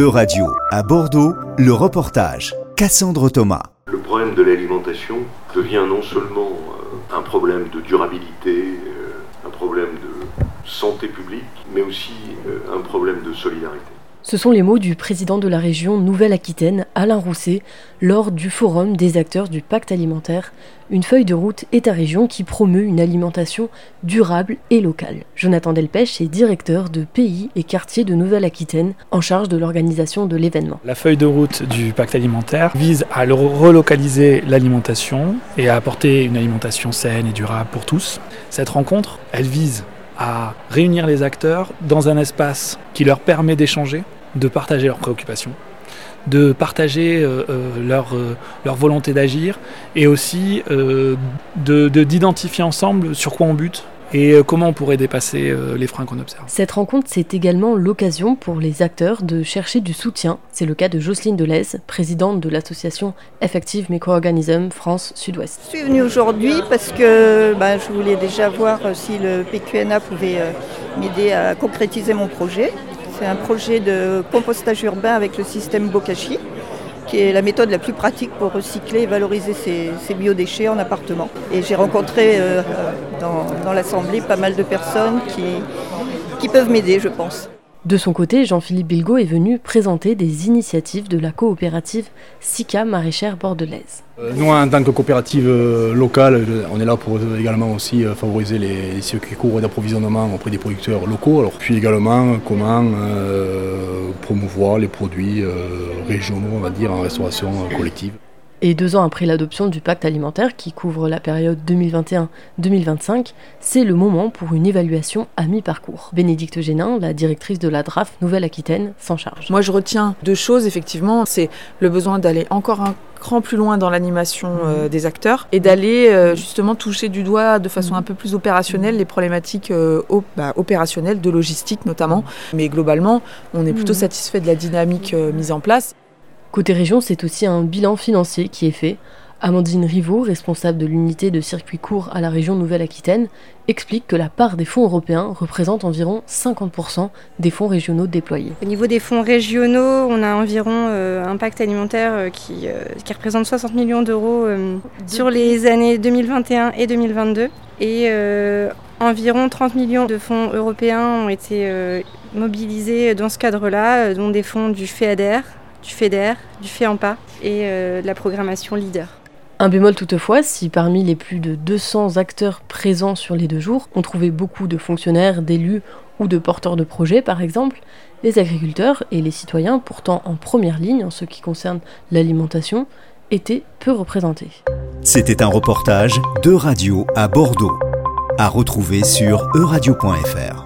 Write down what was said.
E-Radio, à Bordeaux, le reportage. Cassandre Thomas. Le problème de l'alimentation devient non seulement euh, un problème de durabilité, euh, un problème de santé publique, mais aussi euh, un problème de solidarité. Ce sont les mots du président de la région Nouvelle-Aquitaine, Alain Rousset, lors du forum des acteurs du pacte alimentaire, une feuille de route État-région qui promeut une alimentation durable et locale. Jonathan Delpech est directeur de pays et quartiers de Nouvelle-Aquitaine en charge de l'organisation de l'événement. La feuille de route du pacte alimentaire vise à relocaliser l'alimentation et à apporter une alimentation saine et durable pour tous. Cette rencontre, elle vise à réunir les acteurs dans un espace qui leur permet d'échanger, de partager leurs préoccupations, de partager euh, euh, leur, euh, leur, volonté d'agir et aussi d'identifier de, ensemble sur quoi on bute, et euh, comment on pourrait dépasser euh, les freins qu'on observe. Cette rencontre, c'est également l'occasion pour les acteurs de chercher du soutien. C'est le cas de Jocelyne Delez, présidente de l'association Effective Microorganism France Sud-Ouest. Je suis venue aujourd'hui parce que bah, je voulais déjà voir si le PQNA pouvait euh, m'aider à concrétiser mon projet. C'est un projet de compostage urbain avec le système Bokashi qui est la méthode la plus pratique pour recycler et valoriser ces, biodéchets en appartement. Et j'ai rencontré euh, dans, l'Assemblée pas mal de personnes qui, qui peuvent m'aider, je pense. De son côté, Jean-Philippe Bilgo est venu présenter des initiatives de la coopérative SICA maraîchère bordelaise. Euh, nous, en tant que coopérative euh, locale, on est là pour également aussi euh, favoriser les circuits courts d'approvisionnement auprès des producteurs locaux. Alors, puis également comment promouvoir les produits régionaux, on va dire, en restauration collective. Et deux ans après l'adoption du pacte alimentaire qui couvre la période 2021-2025, c'est le moment pour une évaluation à mi-parcours. Bénédicte Génin, la directrice de la DRAF Nouvelle-Aquitaine, s'en charge. Moi je retiens deux choses, effectivement, c'est le besoin d'aller encore un cran plus loin dans l'animation euh, des acteurs et d'aller euh, justement toucher du doigt de façon un peu plus opérationnelle les problématiques euh, bah, opérationnelles, de logistique notamment. Mais globalement, on est plutôt satisfait de la dynamique mise en place. Côté région, c'est aussi un bilan financier qui est fait. Amandine Rivaux, responsable de l'unité de circuit court à la région Nouvelle-Aquitaine, explique que la part des fonds européens représente environ 50% des fonds régionaux déployés. Au niveau des fonds régionaux, on a environ euh, un pacte alimentaire euh, qui, euh, qui, représente 60 millions d'euros sur les années 2021 et 2022. Et environ 30 millions de fonds européens ont été mobilisés dans ce cadre-là, dont des fonds du FEADER, du FEDER, du FEAMPA et euh, de la programmation LEADER. Un bémol toutefois, si parmi les plus de 200 acteurs présents sur les deux jours, on trouvait beaucoup de fonctionnaires, d'élus ou de porteurs de projets par exemple, les agriculteurs et les citoyens, pourtant en première ligne en ce qui concerne l'alimentation, étaient peu représentés. C'était un reportage de Radio à Bordeaux, à retrouver sur euradio.fr.